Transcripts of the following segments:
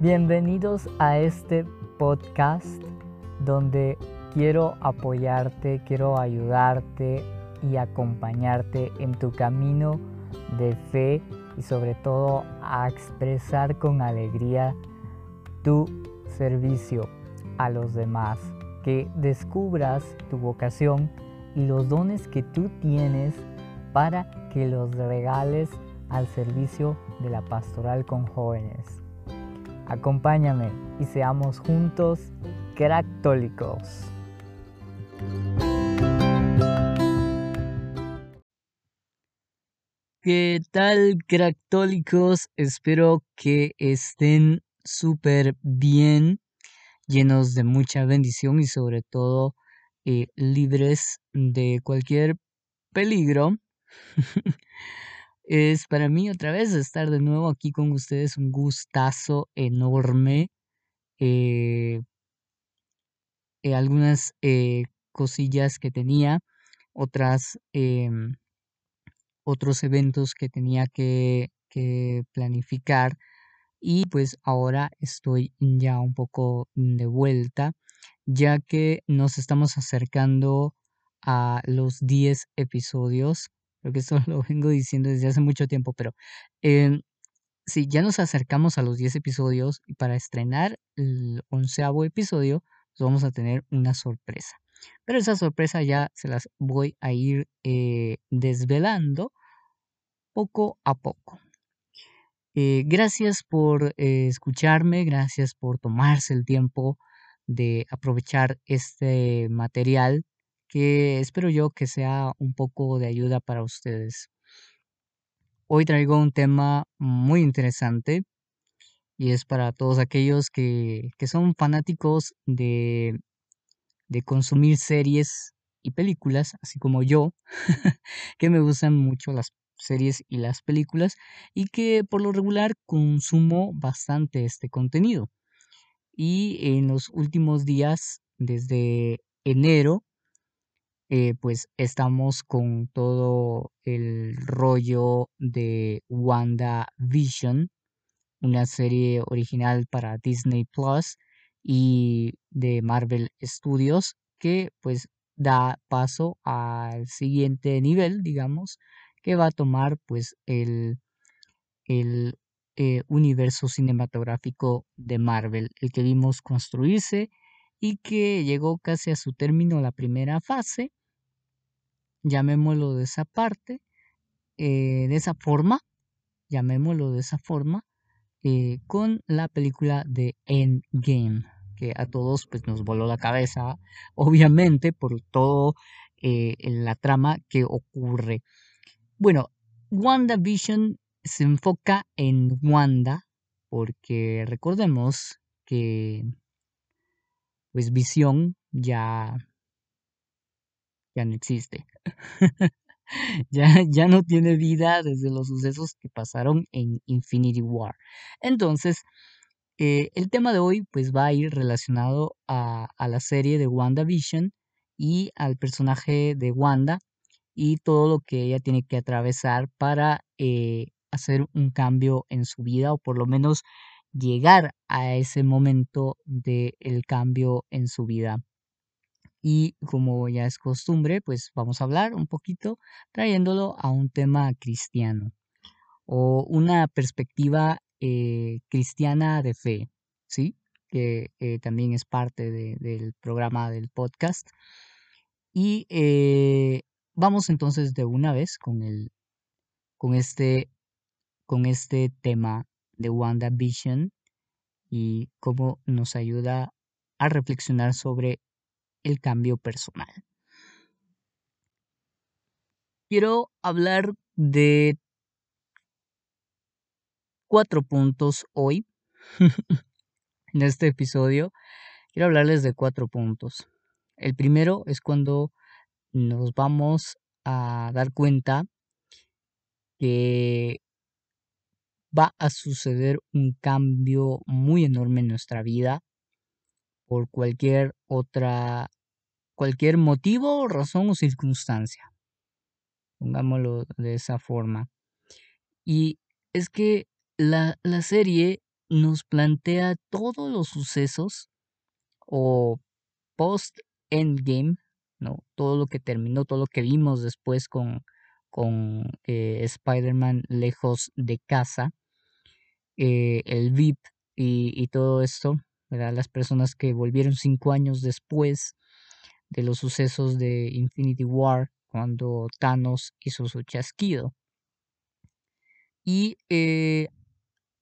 Bienvenidos a este podcast donde quiero apoyarte, quiero ayudarte y acompañarte en tu camino de fe y sobre todo a expresar con alegría tu servicio a los demás, que descubras tu vocación y los dones que tú tienes para que los regales al servicio de la pastoral con jóvenes. Acompáñame y seamos juntos cractólicos. ¿Qué tal, cractólicos? Espero que estén súper bien, llenos de mucha bendición y sobre todo eh, libres de cualquier peligro. Es para mí otra vez estar de nuevo aquí con ustedes, un gustazo enorme. Eh, eh, algunas eh, cosillas que tenía, otras, em, otros eventos que tenía que, que planificar y pues ahora estoy ya un poco de vuelta ya que nos estamos acercando a los 10 episodios Creo que eso lo vengo diciendo desde hace mucho tiempo, pero eh, sí, ya nos acercamos a los 10 episodios y para estrenar el onceavo episodio, pues vamos a tener una sorpresa. Pero esa sorpresa ya se las voy a ir eh, desvelando poco a poco. Eh, gracias por eh, escucharme, gracias por tomarse el tiempo de aprovechar este material que espero yo que sea un poco de ayuda para ustedes. Hoy traigo un tema muy interesante y es para todos aquellos que, son fanáticos de, de consumir series y películas, así como yo, que me gustan mucho las series y las películas y que por lo regular consumo bastante este contenido. Y en los últimos días, desde enero, eh, pues estamos con todo el rollo de WandaVision, una serie original para Disney Plus y de Marvel Studios que pues da paso al siguiente nivel, digamos, que va a tomar pues el, el eh, universo cinematográfico de Marvel, el que vimos construirse y que llegó casi a su término la primera fase llamémoslo de esa parte, eh, de esa forma, llamémoslo de esa forma, eh, con la película de Endgame, que a todos pues nos voló la cabeza, obviamente por todo eh, la trama que ocurre. Bueno, WandaVision se enfoca en Wanda, porque recordemos que pues Visión ya ya no existe. ya, ya no tiene vida desde los sucesos que pasaron en Infinity War. Entonces, eh, el tema de hoy pues va a ir relacionado a, la serie de WandaVision y al personaje de Wanda y todo lo que ella tiene que atravesar para eh, hacer un cambio en su vida o por lo menos llegar a ese momento del el cambio en su vida. Y como ya es costumbre, pues vamos a hablar un poquito trayéndolo a un tema cristiano o una perspectiva eh, cristiana de fe, ¿sí? Que eh, también es parte del programa del podcast. Y eh, vamos entonces de una vez con, el, con, este, con este tema de WandaVision y cómo nos ayuda a reflexionar sobre el cambio personal. Quiero hablar de cuatro puntos hoy. en este episodio quiero hablarles de cuatro puntos. El primero es cuando nos vamos a dar cuenta que va a suceder un cambio muy enorme en nuestra vida por cualquier otra, cualquier motivo, razón o circunstancia. Pongámoslo de esa forma. Y es que la, la serie nos plantea todos los sucesos o post-endgame, ¿no? Todo lo que terminó, todo lo que vimos después con, con eh, Spider-Man lejos de casa, eh, el VIP y, y, todo esto, Las personas que volvieron cinco años después de los sucesos de Infinity War, cuando Thanos hizo su chasquido. Y eh,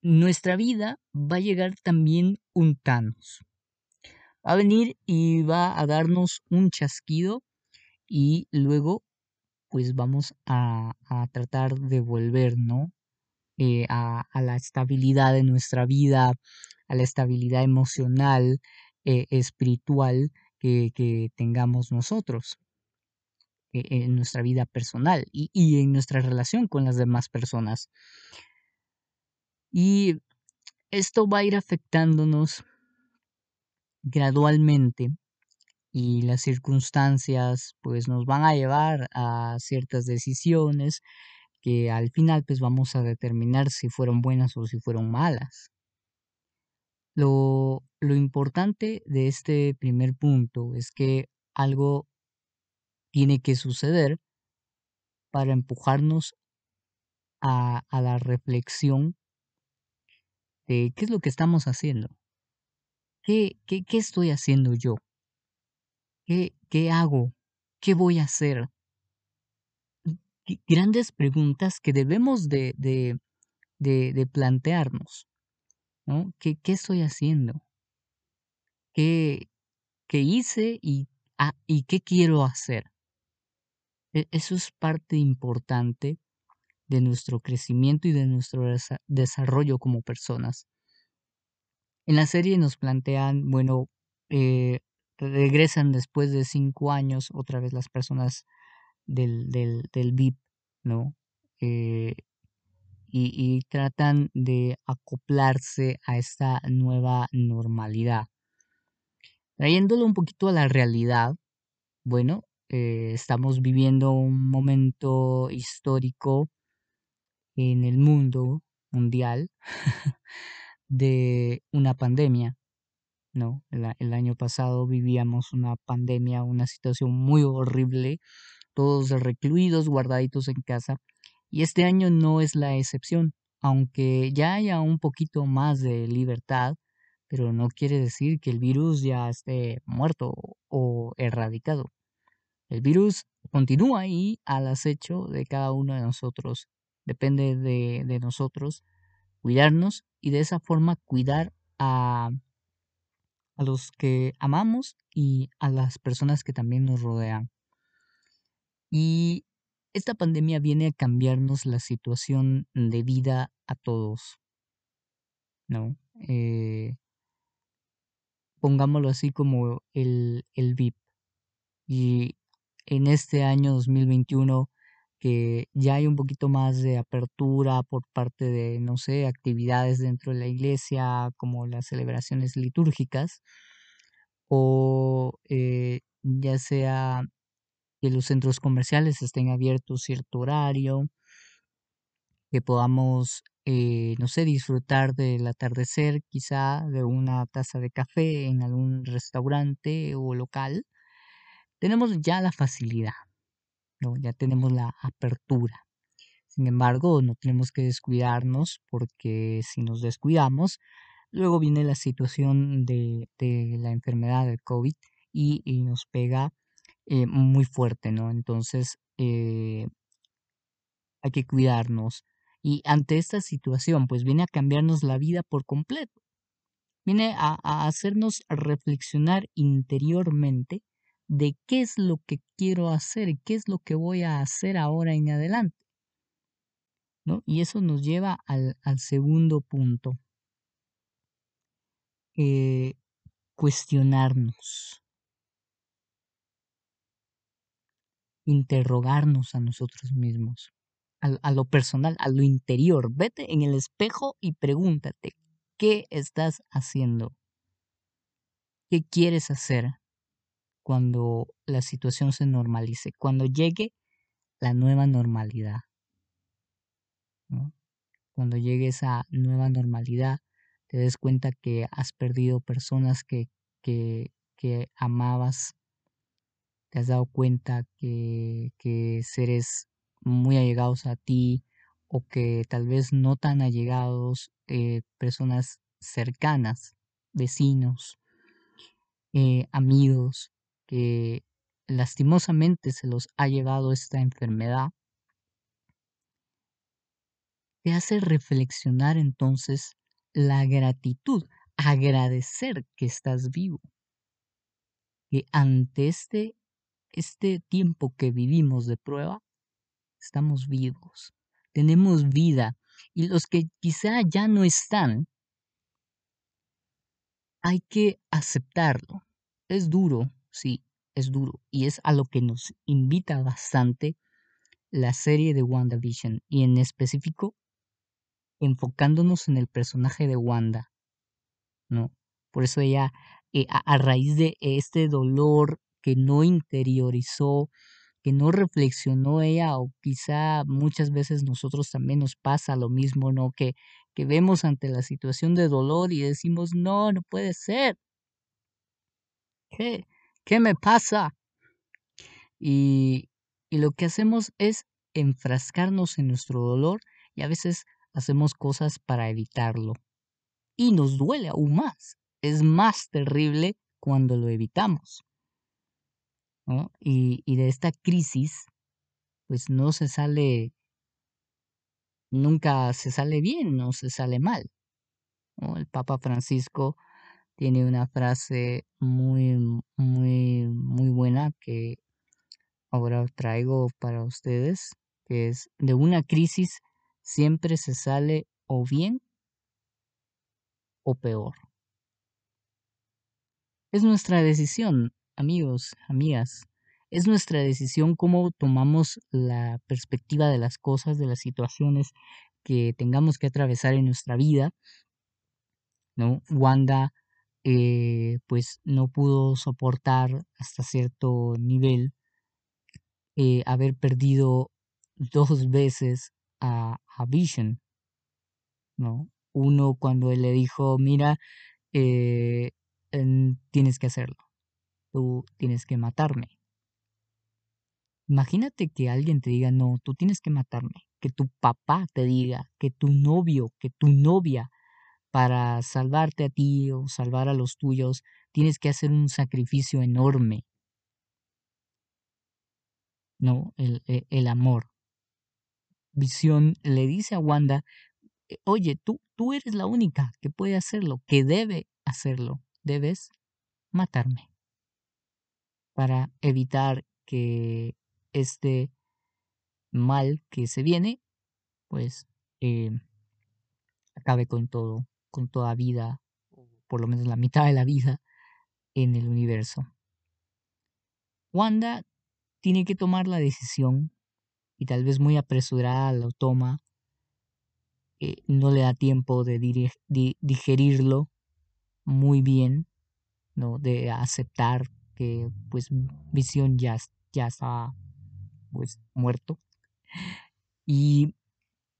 nuestra vida va a llegar también un Thanos. Va a venir y va a darnos un chasquido y luego pues vamos a, tratar de volver, ¿no? Eh, a, la estabilidad de nuestra vida, a la estabilidad emocional, eh, espiritual que, tengamos nosotros eh, en nuestra vida personal y, y en nuestra relación con las demás personas. Y esto va a ir afectándonos gradualmente y las circunstancias pues nos van a llevar a ciertas decisiones que al final pues vamos a determinar si fueron buenas o si fueron malas. Lo, lo importante de este primer punto es que algo tiene que suceder para empujarnos a, a la reflexión de qué es lo que estamos haciendo. ¿Qué, qué, qué estoy haciendo yo? ¿Qué, ¿Qué hago? ¿Qué voy a hacer? Grandes preguntas que debemos de, de, de, plantearnos. ¿No? ¿Qué, ¿Qué, estoy haciendo? ¿Qué, qué hice y, ah, y qué quiero hacer? E, eso es parte importante de nuestro crecimiento y de nuestro desarrollo como personas. En la serie nos plantean, bueno, eh, regresan después de cinco años otra vez las personas del, del, del VIP, ¿no? Eh, y, tratan de acoplarse a esta nueva normalidad. Trayéndolo un poquito a la realidad, bueno, eh, estamos viviendo un momento histórico en el mundo mundial de una pandemia. ¿no? El, año pasado vivíamos una pandemia, una situación muy horrible, todos recluidos, guardaditos en casa, y este año no es la excepción, aunque ya haya un poquito más de libertad, pero no quiere decir que el virus ya esté muerto o erradicado. El virus continúa ahí al acecho de cada uno de nosotros. Depende de, de nosotros cuidarnos y de esa forma cuidar a, a los que amamos y a las personas que también nos rodean. Y esta pandemia viene a cambiarnos la situación de vida a todos. ¿No? Eh, pongámoslo así como el, el VIP. Y en este año 2021 que ya hay un poquito más de apertura por parte de, no sé, actividades dentro de la iglesia, como las celebraciones litúrgicas, o eh, ya sea que los centros comerciales estén abiertos cierto horario, que podamos, eh, no sé, disfrutar del atardecer, quizá de una taza de café en algún restaurante o local, tenemos ya la facilidad. ¿no? Ya tenemos la apertura. Sin embargo, no tenemos que descuidarnos porque si nos descuidamos, luego viene la situación de, la enfermedad del COVID y, nos pega eh, muy fuerte, ¿no? Entonces, eh, hay que cuidarnos. Y ante esta situación, pues viene a cambiarnos la vida por completo. Viene a hacernos reflexionar interiormente de qué es lo que quiero hacer, qué es lo que voy a hacer ahora en adelante. ¿no? Y eso nos lleva al, segundo punto. Eh, cuestionarnos. Interrogarnos a nosotros mismos. a lo personal, a lo interior. Vete en el espejo y pregúntate, ¿qué estás haciendo? ¿Qué quieres hacer? cuando la situación se normalice, cuando llegue la nueva normalidad. Cuando llegue esa nueva normalidad te des cuenta que has perdido personas que, que, que amabas, te has dado cuenta que, que seres muy allegados a ti o que tal vez no tan allegados, eh, personas cercanas, vecinos, eh, amigos, que lastimosamente se los ha llevado esta enfermedad, te hace reflexionar entonces la gratitud, agradecer que estás vivo, que ante este, este tiempo que vivimos de prueba, estamos vivos, tenemos vida y los que quizá ya no están, hay que aceptarlo. Es duro, sí, es duro y es a lo que nos invita bastante la serie de WandaVision y en específico enfocándonos en el personaje de Wanda, ¿no? Por eso ella, eh, a, raíz de este dolor que no interiorizó, que no reflexionó ella, o quizá muchas veces nosotros también nos pasa lo mismo, ¿no? Que, que vemos ante la situación de dolor y decimos, no, no puede ser. ¿Qué? ¿Qué me pasa? Y, y lo que hacemos es enfrascarnos en nuestro dolor y a veces hacemos cosas para evitarlo. Y nos duele aún más. Es más terrible cuando lo evitamos. Y, de esta crisis, pues no se sale, nunca se sale bien, no se sale mal. El Papa Francisco tiene una frase muy, muy, muy buena que ahora traigo para ustedes, que es, de una crisis siempre se sale o bien o peor. Es nuestra decisión, amigos, amigas. Es nuestra decisión cómo tomamos la perspectiva de las cosas, de las situaciones que tengamos que atravesar en nuestra vida. ¿no? Wanda eh, pues no pudo soportar hasta cierto nivel eh, haber perdido dos veces a, Vision, ¿no? Uno cuando él le dijo, mira, eh, tienes que hacerlo, tú tienes que matarme. Imagínate que alguien te diga, no, tú tienes que matarme, que tu papá te diga, que tu novio, que tu novia, para salvarte a ti o salvar a los tuyos, tienes que hacer un sacrificio enorme. No, el, e, el amor. Visión le dice a Wanda, eh, oye, tú, tú eres la única que puede hacerlo, que debe hacerlo. Debes matarme para evitar que este mal que se viene, pues eh, acabe con todo, con toda vida, por lo menos la mitad de la vida en el universo. Wanda tiene que tomar la decisión y tal vez muy apresurada lo toma, eh, no le da tiempo de digerirlo muy bien, ¿no? de aceptar que pues Visión ya, ya está pues muerto. Y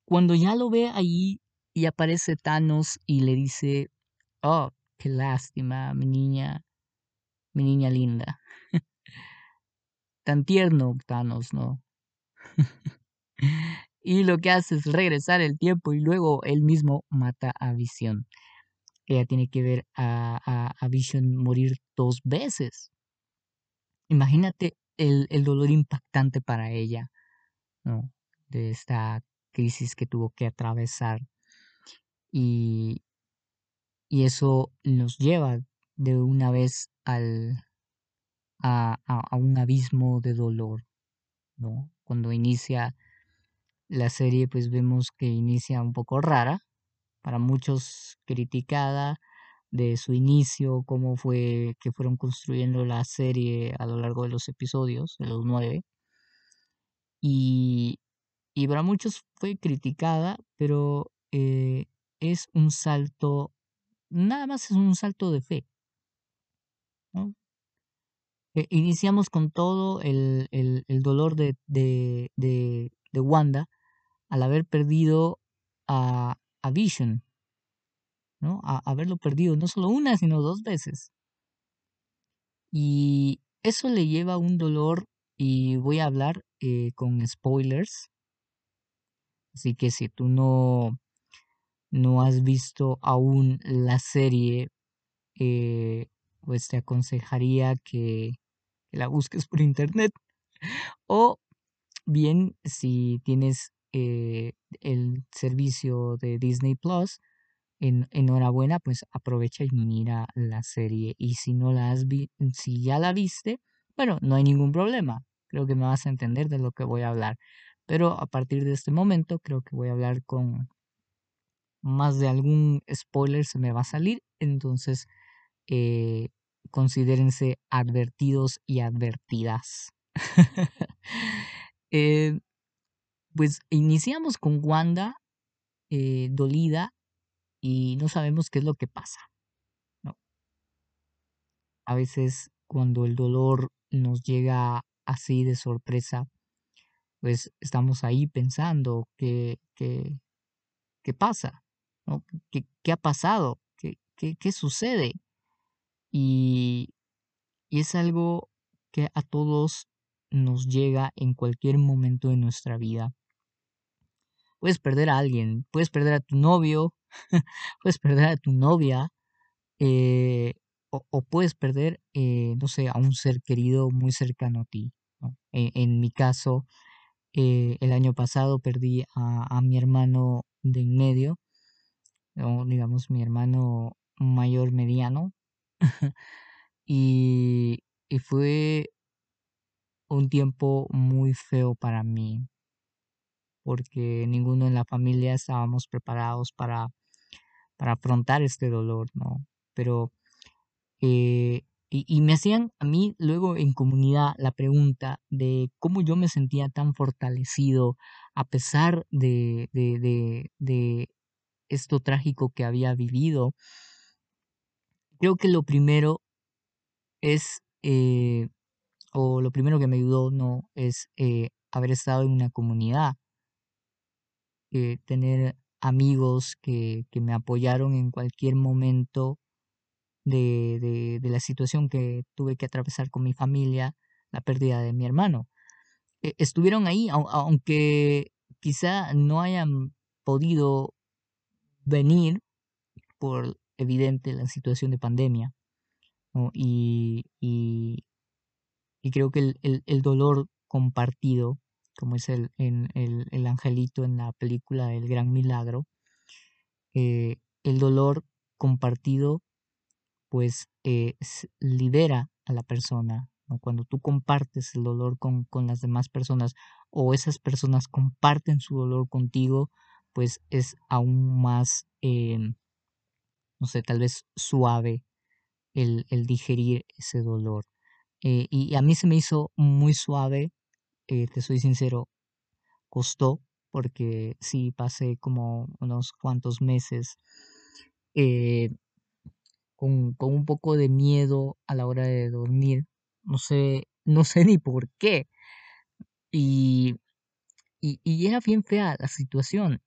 cuando ya lo ve ahí y aparece Thanos y le dice, oh, qué lástima, mi niña, mi niña linda. Tan tierno Thanos, ¿no? y lo que hace es regresar el tiempo y luego él mismo mata a Visión. Ella tiene que ver a, a, Vision morir dos veces. Imagínate el, el, dolor impactante para ella, ¿no? De esta crisis que tuvo que atravesar. Y, y eso nos lleva de una vez al, a, a, un abismo de dolor, ¿no? Cuando inicia la serie, pues vemos que inicia un poco rara, para muchos criticada de su inicio, cómo fue que fueron construyendo la serie a lo largo de los episodios, de los nueve. Y, y para muchos fue criticada, pero eh, es un salto, nada más es un salto de fe. Eh, iniciamos con todo el, el, dolor de, de, de, de, Wanda al haber perdido a, a Vision. ¿No? A haberlo perdido no solo una, sino dos veces. Y eso le lleva un dolor y voy a hablar eh, con spoilers. Así que si tú no, no has visto aún la serie, eh, pues te aconsejaría que, la busques por internet. O bien, si tienes eh, el servicio de Disney Plus, en, enhorabuena, pues aprovecha y mira la serie. Y si no la has vi si ya la viste, bueno, no hay ningún problema. Creo que me vas a entender de lo que voy a hablar. Pero a partir de este momento, creo que voy a hablar con más de algún spoiler se me va a salir. Entonces, eh, considérense advertidos y advertidas. Eh, pues iniciamos con Wanda eh, dolida y no sabemos qué es lo que pasa. ¿no? A veces cuando el dolor nos llega así de sorpresa, pues estamos ahí pensando qué, qué, qué pasa, ¿no? ¿Qué, ¿Qué, ha pasado? ¿Qué, qué, sucede? Y, y es algo que a todos nos llega en cualquier momento de nuestra vida. Puedes perder a alguien, puedes perder a tu novio, puedes perder a tu novia, eh, o, puedes perder, eh, no sé, a un ser querido muy cercano a ti. E, en, mi caso, eh, el año pasado perdí a, mi hermano de en medio, o digamos mi hermano mayor mediano, y, y fue un tiempo muy feo para mí porque ninguno en la familia estábamos preparados para, para afrontar este dolor, ¿no? Pero, eh, y, me hacían a mí luego en comunidad la pregunta de cómo yo me sentía tan fortalecido a pesar de, de, de, esto trágico que había vivido. Creo que lo primero es, eh, o lo primero que me ayudó, no, es eh, haber estado en una comunidad eh, tener amigos que, que, me apoyaron en cualquier momento de, de, la situación que tuve que atravesar con mi familia, la pérdida de mi hermano. E, estuvieron ahí, aunque quizá no hayan podido venir por evidente la situación de pandemia. Y, y, creo que el, el dolor compartido como es el, el, angelito en la película El Gran Milagro, eh, el dolor compartido pues eh, libera a la persona. Cuando tú compartes el dolor con, con, las demás personas o esas personas comparten su dolor contigo, pues es aún más, em, no sé, tal vez suave el, el digerir ese dolor. Eh, y a mí se me hizo muy suave eh, te soy sincero, costó porque sí pasé como unos cuantos meses eh, con, un poco de miedo a la hora de dormir. No sé, no sé ni por qué. Y, y, era bien fea la situación.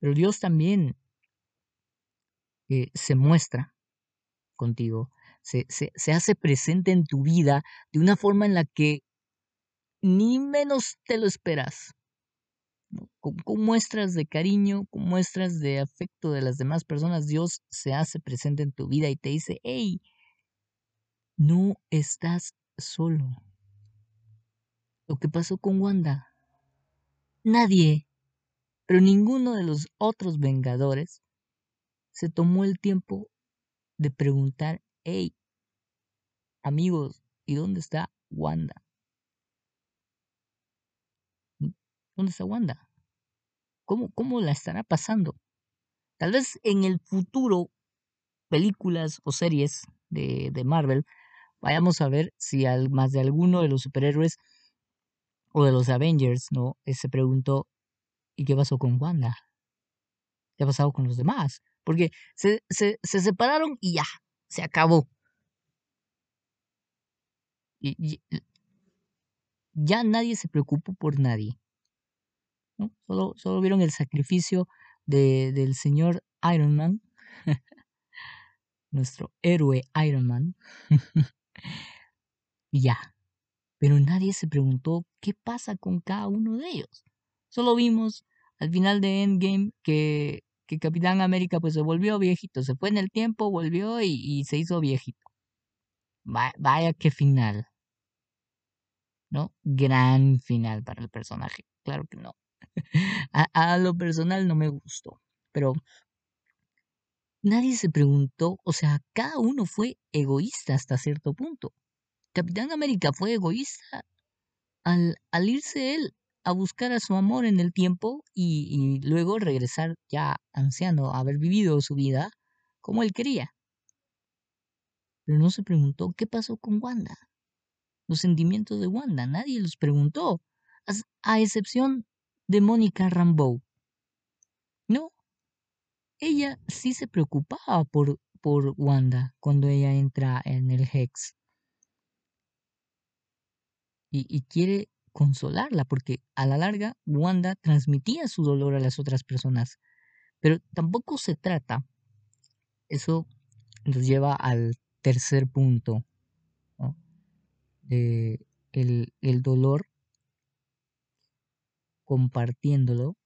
Pero Dios también eh, se muestra contigo se, se, hace presente en tu vida de una forma en la que ni menos te lo esperas. Con, muestras de cariño, con muestras de afecto de las demás personas, Dios se hace presente en tu vida y te dice, hey, no estás solo. Lo que pasó con Wanda. Nadie, pero ninguno de los otros Vengadores se tomó el tiempo de preguntar Hey, amigos, ¿y dónde está Wanda? ¿Dónde está Wanda? ¿Cómo, cómo la estará pasando? Tal vez en el futuro, películas o series de, de Marvel, vayamos a ver si al, más de alguno de los superhéroes o de los Avengers, ¿no? Eh, se preguntó, ¿y qué pasó con Wanda? ¿Qué ha pasado con los demás? Porque se, se, se separaron y ya, se acabó. Ya nadie se preocupó por nadie. Solo, solo vieron el sacrificio de, del señor Iron Man, nuestro héroe Iron Man. y ya. Pero nadie se preguntó qué pasa con cada uno de ellos. Solo vimos al final de Endgame que, que Capitán América pues se volvió viejito, se fue en el tiempo, volvió y, se hizo viejito. vaya qué final. ¿No? Gran final para el personaje. Claro que no. a, a lo personal no me gustó. Pero nadie se preguntó, o sea, cada uno fue egoísta hasta cierto punto. Capitán América fue egoísta al, al irse él a buscar a su amor en el tiempo y, luego regresar ya anciano, a haber vivido su vida como él quería. Pero no se preguntó qué pasó con Wanda. Los sentimientos de Wanda, nadie los preguntó, a excepción de Mónica Rambeau. No, ella sí se preocupaba por, por Wanda cuando ella entra en el Hex y, quiere consolarla, porque a la larga Wanda transmitía su dolor a las otras personas. Pero tampoco se trata, eso nos lleva al tercer punto, de el, el dolor compartiéndolo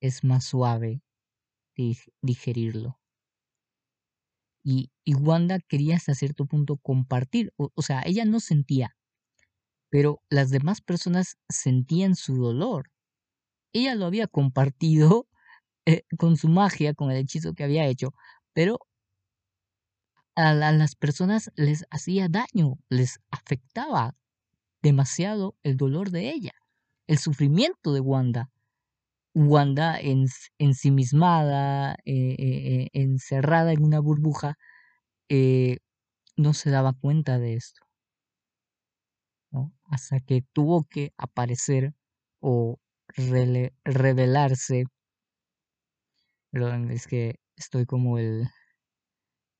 es más suave digerirlo. Y, y, Wanda quería hasta cierto punto compartir, o sea, ella no sentía, pero las demás personas sentían su dolor. Ella lo había compartido eh, con su magia, con el hechizo que había hecho, pero a, las personas les hacía daño, les afectaba demasiado el dolor de ella, el sufrimiento de Wanda. Wanda en, ensimismada, eh, eh, encerrada en una burbuja, no se daba cuenta de esto hasta que tuvo que aparecer o revelarse. Es que estoy como el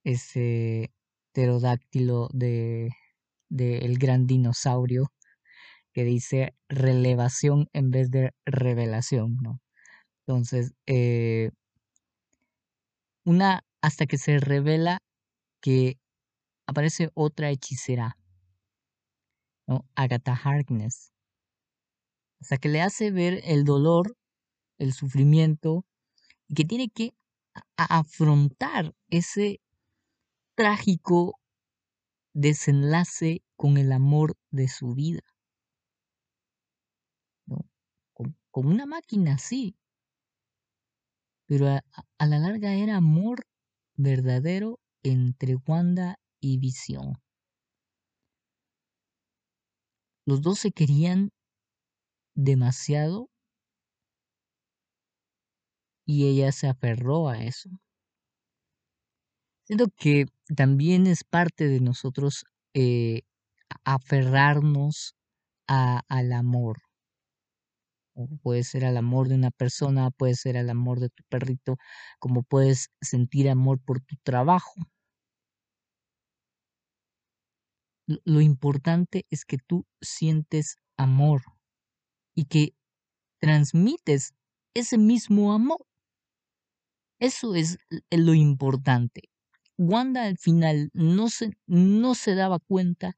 ese pterodáctilo de, de el gran dinosaurio que dice relevación en vez de revelación, ¿no? Entonces, eh, una hasta que se revela que aparece otra hechicera Agatha Harkness. O sea, que le hace ver el dolor, el sufrimiento, y que tiene que afrontar ese trágico desenlace con el amor de su vida. ¿no? Con, una máquina, sí. Pero a, a la larga era amor verdadero entre Wanda y Visión. Los dos se querían demasiado y ella se aferró a eso. Siento que también es parte de nosotros eh, aferrarnos al amor. puede ser al amor de una persona, puede ser al amor de tu perrito, como puedes sentir amor por tu trabajo. Lo importante es que tú sientes amor y que transmites ese mismo amor. Eso es lo importante. Wanda al final no se, no se daba cuenta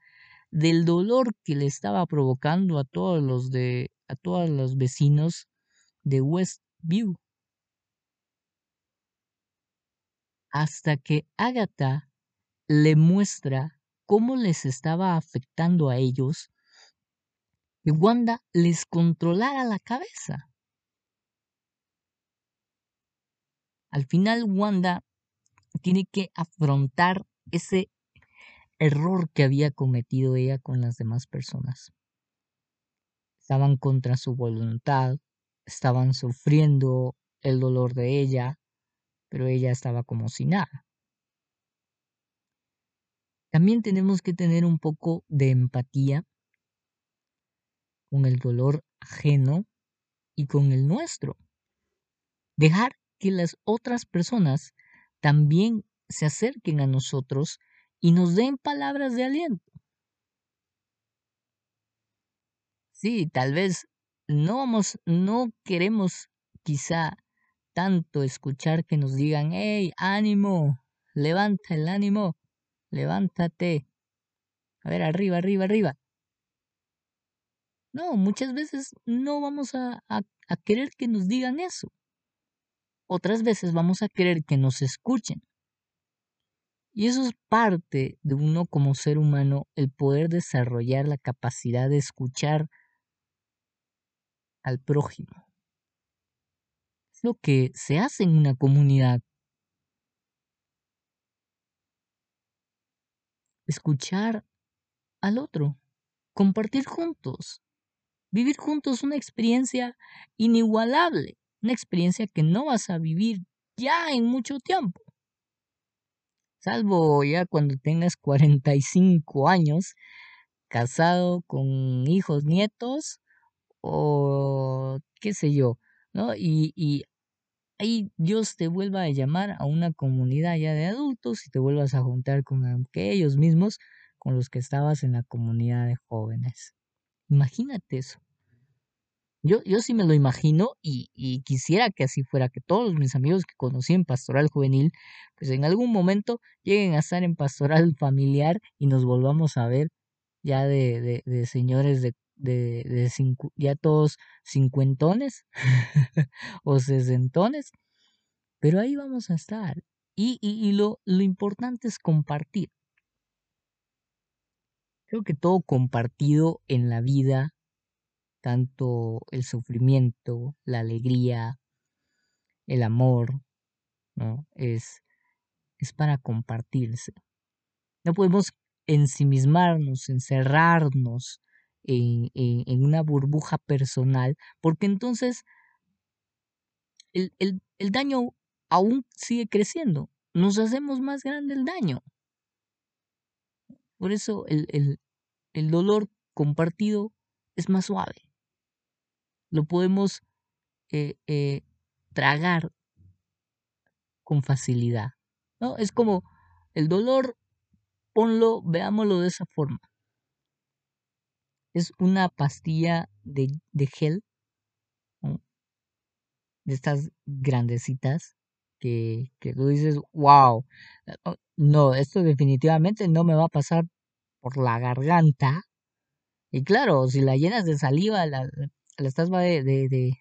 del dolor que le estaba provocando a todos los de a todos los vecinos de Westview. Hasta que Agatha le muestra cómo les estaba afectando a ellos que Wanda les controlara la cabeza. Al final Wanda tiene que afrontar ese error que había cometido ella con las demás personas. Estaban contra su voluntad, estaban sufriendo el dolor de ella, pero ella estaba como si nada también tenemos que tener un poco de empatía con el dolor ajeno y con el nuestro. Dejar que las otras personas también se acerquen a nosotros y nos den palabras de aliento. Sí, tal vez no vamos, no queremos quizá tanto escuchar que nos digan, hey, ánimo, levanta el ánimo, levántate. A ver, arriba, arriba, arriba. No, muchas veces no vamos a, querer que nos digan eso. Otras veces vamos a querer que nos escuchen. Y eso es parte de uno como ser humano, el poder desarrollar la capacidad de escuchar al prójimo. Es lo que se hace en una comunidad. Escuchar al otro, compartir juntos, vivir juntos una experiencia inigualable, una experiencia que no vas a vivir ya en mucho tiempo. Salvo ya cuando tengas 45 años, casado con hijos, nietos, o qué sé yo, ¿no? Y, y ahí Dios te vuelva a llamar a una comunidad ya de adultos y te vuelvas a juntar con aquellos mismos con los que estabas en la comunidad de jóvenes. Imagínate eso. Yo, yo sí me lo imagino y, y, quisiera que así fuera, que todos mis amigos que conocí en pastoral juvenil, pues en algún momento lleguen a estar en pastoral familiar y nos volvamos a ver ya de, de, de señores de, de, de cincu, ya todos cincuentones o sesentones, pero ahí vamos a estar. Y, y, y lo, lo importante es compartir. Creo que todo compartido en la vida tanto el sufrimiento, la alegría, el amor, ¿no? Es, es para compartirse. No podemos ensimismarnos, encerrarnos en, una burbuja personal, porque entonces el, el, el daño aún sigue creciendo. Nos hacemos más grande el daño. Por eso el, el, el dolor compartido es más suave lo podemos eh, eh, tragar con facilidad. ¿no? Es como el dolor, ponlo, veámoslo de esa forma. Es una pastilla de, de gel, de estas grandecitas, que, que tú dices, wow, no, esto definitivamente no me va a pasar por la garganta. Y claro, si la llenas de saliva, la, la estás de, de,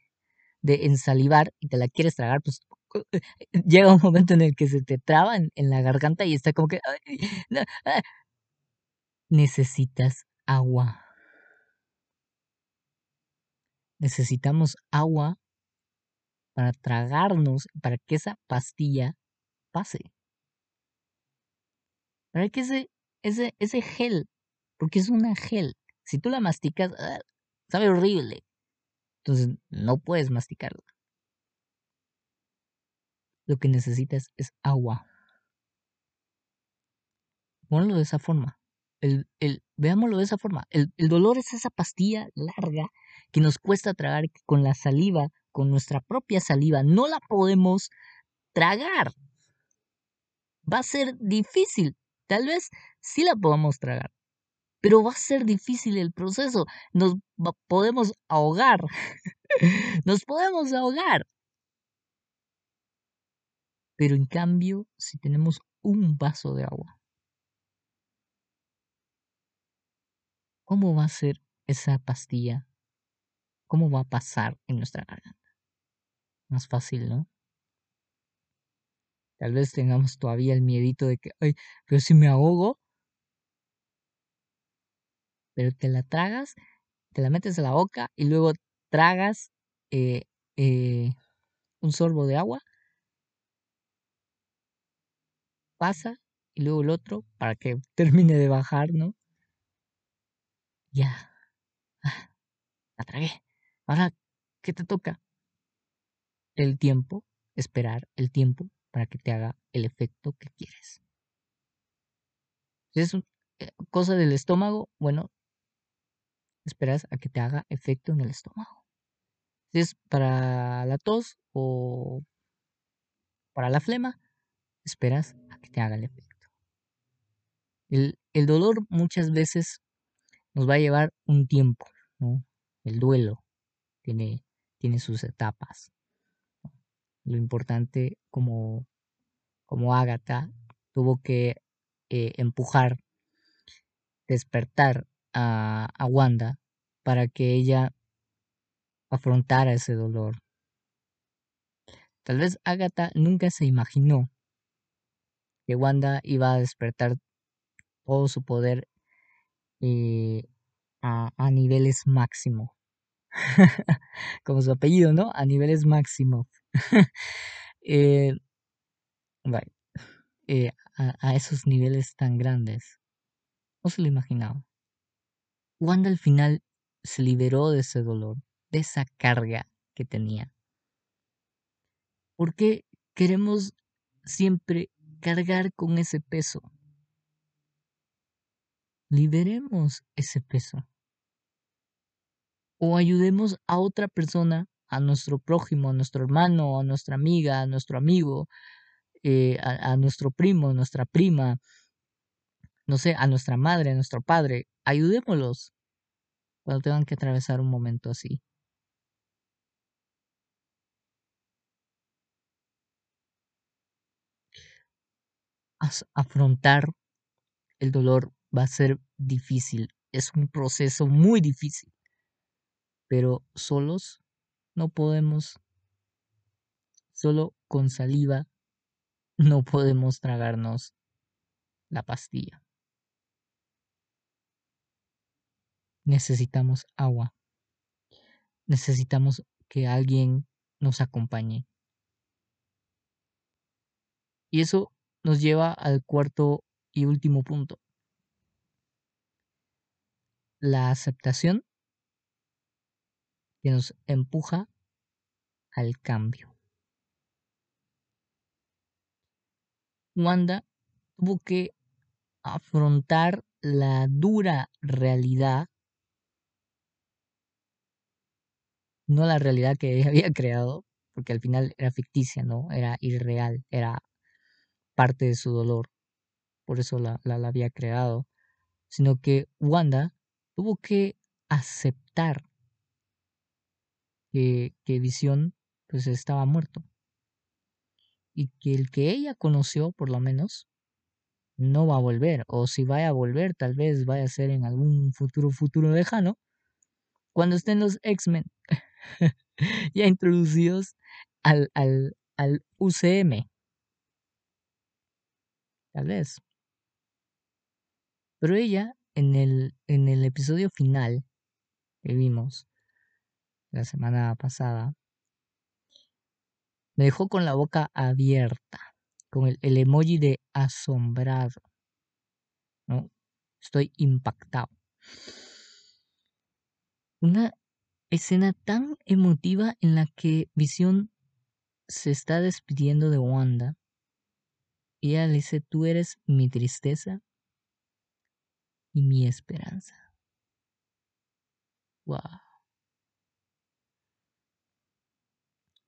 de, ensalivar y te la quieres tragar, pues llega un momento en el que se te traba en, la garganta y está como que... Ah. Necesitas agua. Necesitamos agua para tragarnos, para que esa pastilla pase. Para que ese, ese, ese gel, porque es una gel, si tú la masticas, ah, sabe horrible. Entonces no puedes masticarla. Lo que necesitas es agua. Ponlo de esa forma. El, el, veámoslo de esa forma. El, el dolor es esa pastilla larga que nos cuesta tragar con la saliva, con nuestra propia saliva. No la podemos tragar. Va a ser difícil. Tal vez sí la podamos tragar pero va a ser difícil el proceso. Nos podemos ahogar. Nos podemos ahogar. Pero en cambio, si tenemos un vaso de agua, ¿cómo va a ser esa pastilla? ¿Cómo va a pasar en nuestra garganta? Más fácil, ¿no? Tal vez tengamos todavía el miedito de que, ay, pero si me ahogo, pero te la tragas, te la metes a la boca y luego tragas eh, eh, un sorbo de agua, pasa y luego el otro para que termine de bajar, ¿no? Ya, ah, la tragué. Ahora, ¿qué te toca? El tiempo, esperar el tiempo para que te haga el efecto que quieres. Si es eh, cosa del estómago, bueno, esperas a que te haga efecto en el estómago. Si es para la tos o para la flema, esperas a que te haga el efecto. El, el dolor muchas veces nos va a llevar un tiempo. El duelo tiene, tiene sus etapas. Lo importante como, como Agatha tuvo que eh, empujar, despertar a, a Wanda para que ella afrontara ese dolor. Tal vez Agatha nunca se imaginó que Wanda iba a despertar todo su poder eh, a, a, niveles máximo. Como su apellido, ¿no? A niveles máximo. eh, eh, a, esos niveles tan grandes. No se lo imaginaba. Wanda al final se liberó de ese dolor, de esa carga que tenía. ¿Por qué queremos siempre cargar con ese peso? Liberemos ese peso. O ayudemos a otra persona, a nuestro prójimo, a nuestro hermano, a nuestra amiga, a nuestro amigo, eh, a, a nuestro primo, a nuestra prima, no sé, a nuestra madre, a nuestro padre. Ayudémoslos cuando tengan que atravesar un momento así. afrontar el dolor va a ser difícil. Es un proceso muy difícil. Pero solos no podemos, solo con saliva no podemos tragarnos la pastilla. Necesitamos agua. Necesitamos que alguien nos acompañe. Y eso nos lleva al cuarto y último punto. La aceptación que nos empuja al cambio. Wanda tuvo que afrontar la dura realidad, no la realidad que ella había creado, porque al final era ficticia, ¿no? Era irreal, era parte de su dolor, por eso la, la, la había creado, sino que Wanda tuvo que aceptar que, Visión pues estaba muerto y que el que ella conoció por lo menos no va a volver o si vaya a volver tal vez vaya a ser en algún futuro futuro lejano cuando estén los X-Men ya introducidos al, al, al UCM tal vez. Pero ella, en el, en el episodio final que vimos la semana pasada, me dejó con la boca abierta, con el, emoji de asombrado. Estoy impactado. Una escena tan emotiva en la que Visión se está despidiendo de Wanda y ella le dice, tú eres mi tristeza y mi esperanza. Wow.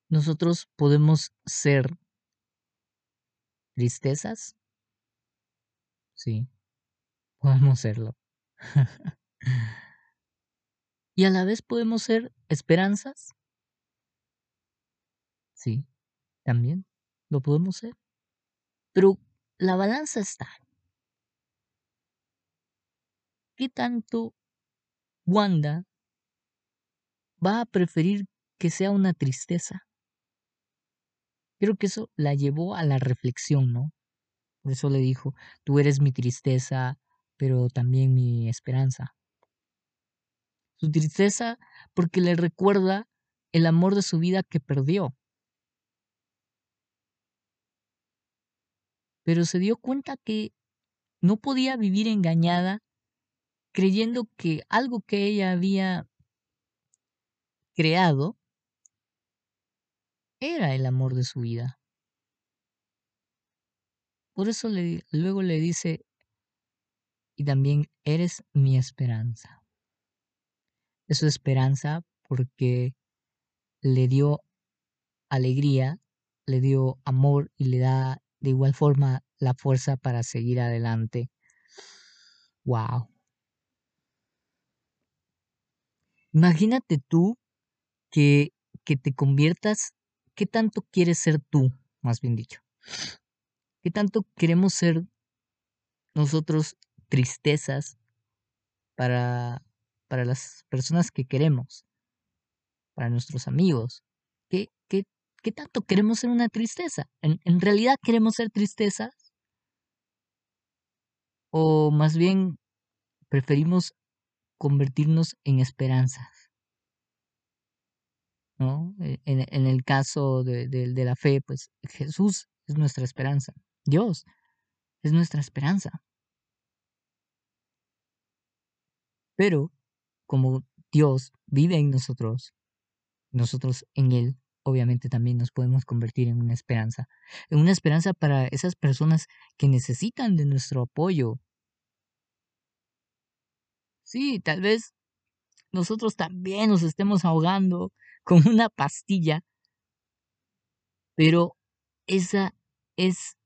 Nosotros podemos ser tristezas. Sí, podemos serlo. y a la vez podemos ser esperanzas. Sí, también lo podemos ser. Pero la balanza está. ¿Qué tanto Wanda va a preferir que sea una tristeza? Creo que eso la llevó a la reflexión, ¿no? Por eso le dijo, tú eres mi tristeza, pero también mi esperanza. Su tristeza porque le recuerda el amor de su vida que perdió. pero se dio cuenta que no podía vivir engañada creyendo que algo que ella había creado era el amor de su vida. Por eso luego le dice, y también eres mi esperanza. Es su esperanza porque le dio alegría, le dio amor y le da de igual forma la fuerza para seguir adelante. Wow. Imagínate tú que, que te conviertas, ¿qué tanto quieres ser tú, más bien dicho? ¿Qué tanto queremos ser nosotros tristezas para, para las personas que queremos, para nuestros amigos? ¿Qué, qué, qué tanto queremos ser una tristeza? ¿En, ¿En realidad queremos ser tristezas? ¿O más bien preferimos convertirnos en esperanzas? ¿No? E, en, el caso de, de, de la fe, pues Jesús es nuestra esperanza. Dios es nuestra esperanza. Pero como Dios vive en nosotros, nosotros en Él, obviamente también nos podemos convertir en una esperanza. En una esperanza para esas personas que necesitan de nuestro apoyo. Sí, tal vez nosotros también nos estemos ahogando con una pastilla, pero esa es,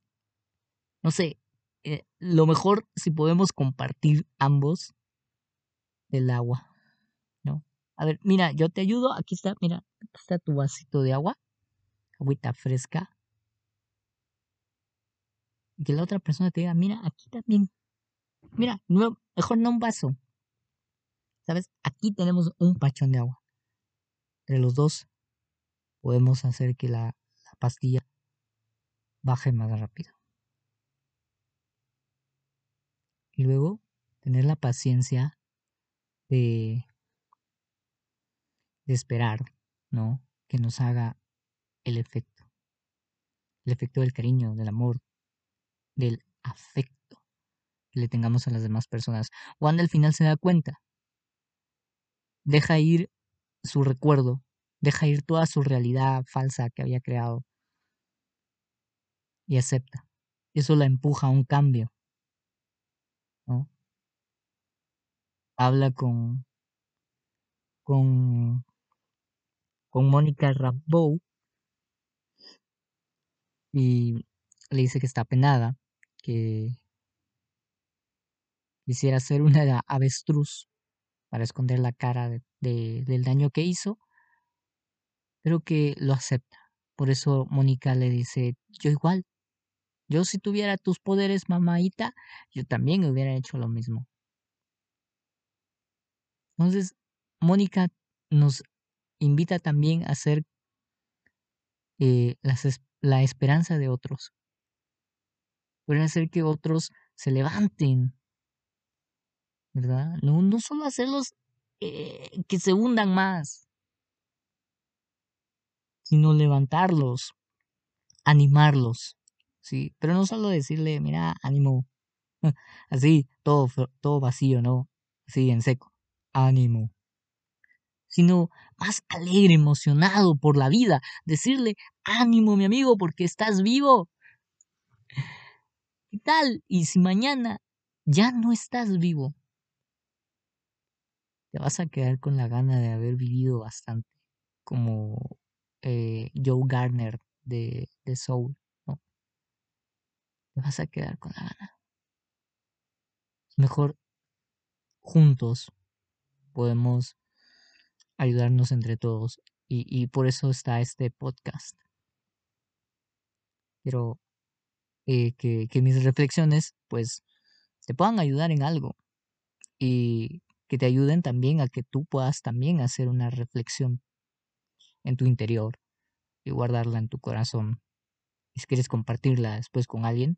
no sé, eh, lo mejor si podemos compartir ambos el agua, ¿no? A ver, mira, yo te ayudo, aquí está, mira, aquí está tu vasito de agua, agüita fresca. Y que la otra persona te diga, mira, aquí también, mira, mejor no un vaso, ¿sabes? Aquí tenemos un pachón de agua. Entre los dos podemos hacer que la, la pastilla baje más rápido. Y luego tener la paciencia de, de esperar, ¿no? Que nos haga el efecto. El efecto del cariño, del amor, del afecto que le tengamos a las demás personas. Wanda al final se da cuenta. Deja ir su recuerdo, deja ir toda su realidad falsa que había creado y acepta. Eso la empuja a un cambio. ¿no? habla con, con, con Mónica Rambeau y le dice que está penada, que quisiera ser una avestruz para esconder la cara de, del daño que hizo, pero que lo acepta. Por eso Mónica le dice, yo igual, yo si tuviera tus poderes, mamaita, yo también hubiera hecho lo mismo. Entonces, Mónica nos invita también a ser eh, la esperanza de otros. Puede hacer que otros se levanten, ¿verdad? No, no solo hacerlos eh, que se hundan más, sino levantarlos, animarlos, ¿sí? Pero no solo decirle, mira, ánimo, así, todo, todo vacío, ¿no? Así, en seco ánimo, sino más alegre, emocionado por la vida, decirle, ánimo mi amigo, porque estás vivo. ¿Qué tal? Y si mañana ya no estás vivo, te vas a quedar con la gana de haber vivido bastante, como eh, Joe Garner de, Soul, ¿no? Te vas a quedar con la gana. Mejor juntos podemos ayudarnos entre todos y, y por eso está este podcast. Quiero eh, que, que mis reflexiones pues te puedan ayudar en algo y que te ayuden también a que tú puedas también hacer una reflexión en tu interior y guardarla en tu corazón. Y si quieres compartirla después con alguien,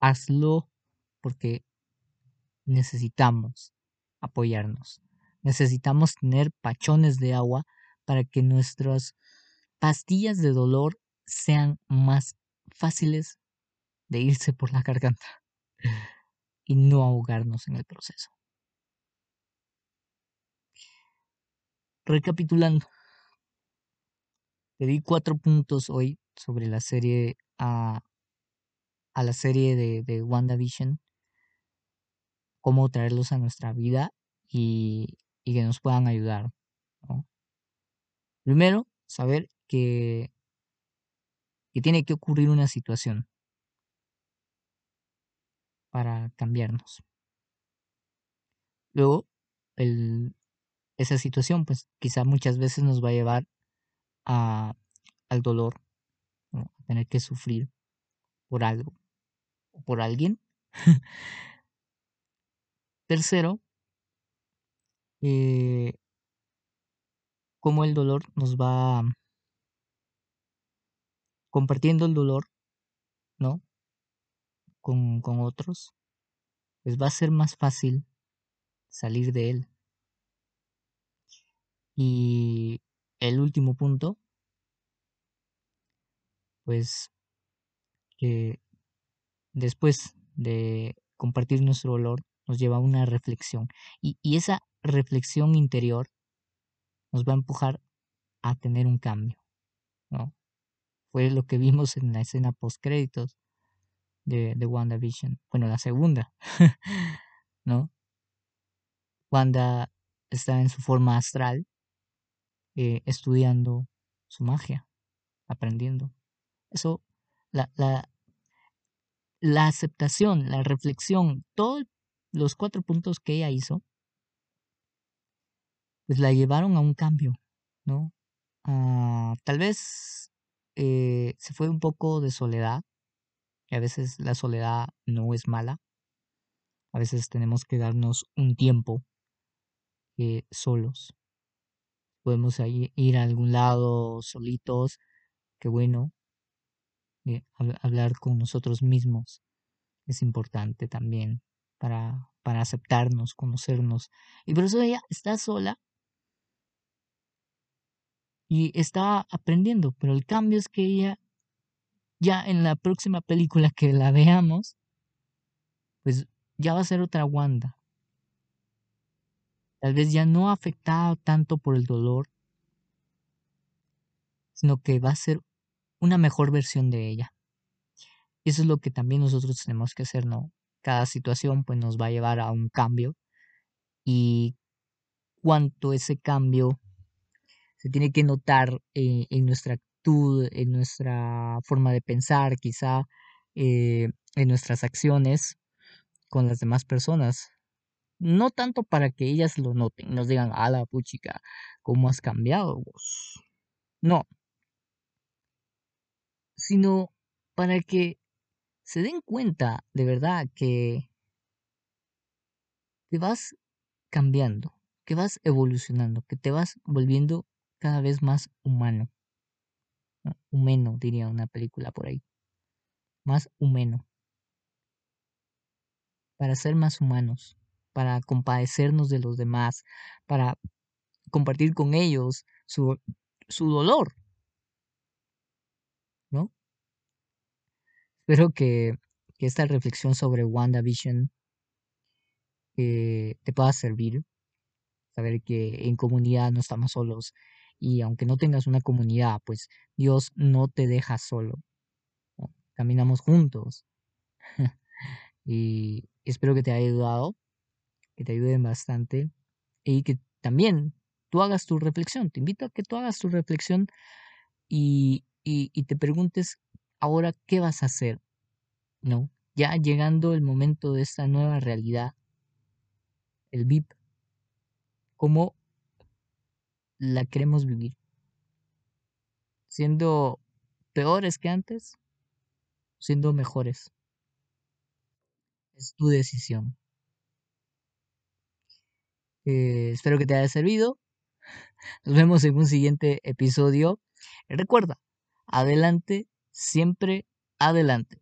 hazlo porque necesitamos apoyarnos. Necesitamos tener pachones de agua para que nuestras pastillas de dolor sean más fáciles de irse por la garganta y no ahogarnos en el proceso. Recapitulando, te di cuatro puntos hoy sobre la serie a, la serie de, de WandaVision cómo traerlos a nuestra vida y, y que nos puedan ayudar. Primero, saber que, que tiene que ocurrir una situación para cambiarnos. Luego, el, esa situación, pues quizá muchas veces nos va a llevar a, al dolor, a tener que sufrir por algo o por alguien. Tercero, eh, cómo el dolor nos va compartiendo el dolor, ¿no? Con, con otros, pues va a ser más fácil salir de él. Y el último punto, pues que después de compartir nuestro dolor nos lleva a una reflexión. Y, y esa reflexión interior nos va a empujar a tener un cambio, ¿no? Fue lo que vimos en la escena post créditos de, de WandaVision. Bueno, la segunda, ¿no? Wanda está en su forma astral, eh, estudiando su magia, aprendiendo. Eso, la, la, la aceptación, la reflexión, todos los cuatro puntos que ella hizo, pues la llevaron a un cambio, ¿no? Ah, tal vez eh, se fue un poco de soledad, y a veces la soledad no es mala, a veces tenemos que darnos un tiempo eh, solos. Podemos ir a algún lado solitos, qué bueno, eh, hablar con nosotros mismos es importante también para, para aceptarnos, conocernos. Y por eso ella está sola y está aprendiendo, pero el cambio es que ella ya en la próxima película que la veamos, pues ya va a ser otra Wanda. Tal vez ya no afectada tanto por el dolor, sino que va a ser una mejor versión de ella. Eso es lo que también nosotros tenemos que hacer, ¿no? Cada situación pues nos va a llevar a un cambio y cuánto ese cambio se tiene que notar eh, en nuestra actitud, en nuestra forma de pensar, quizá eh, en nuestras acciones con las demás personas. No tanto para que ellas lo noten, nos digan, a la puchica, ¿cómo has cambiado vos? No. Sino para que se den cuenta de verdad que te vas cambiando, que vas evolucionando, que te vas volviendo cada vez más humano. Humano, diría una película por ahí. Más humano. Para ser más humanos, para compadecernos de los demás, para compartir con ellos su, su dolor. ¿No? Espero que, esta reflexión sobre WandaVision eh, te pueda servir. Saber que en comunidad no estamos solos y aunque no tengas una comunidad, pues Dios no te deja solo. Caminamos juntos. y espero que te haya ayudado, que te ayuden bastante y que también tú hagas tu reflexión. Te invito a que tú hagas tu reflexión y, y te preguntes ahora qué vas a hacer. ¿No? Ya llegando el momento de esta nueva realidad, el VIP, ¿cómo la queremos vivir? ¿Siendo peores que antes? ¿Siendo mejores? Es tu decisión. Espero que te haya servido. Nos vemos en un siguiente episodio. Recuerda, adelante, siempre adelante.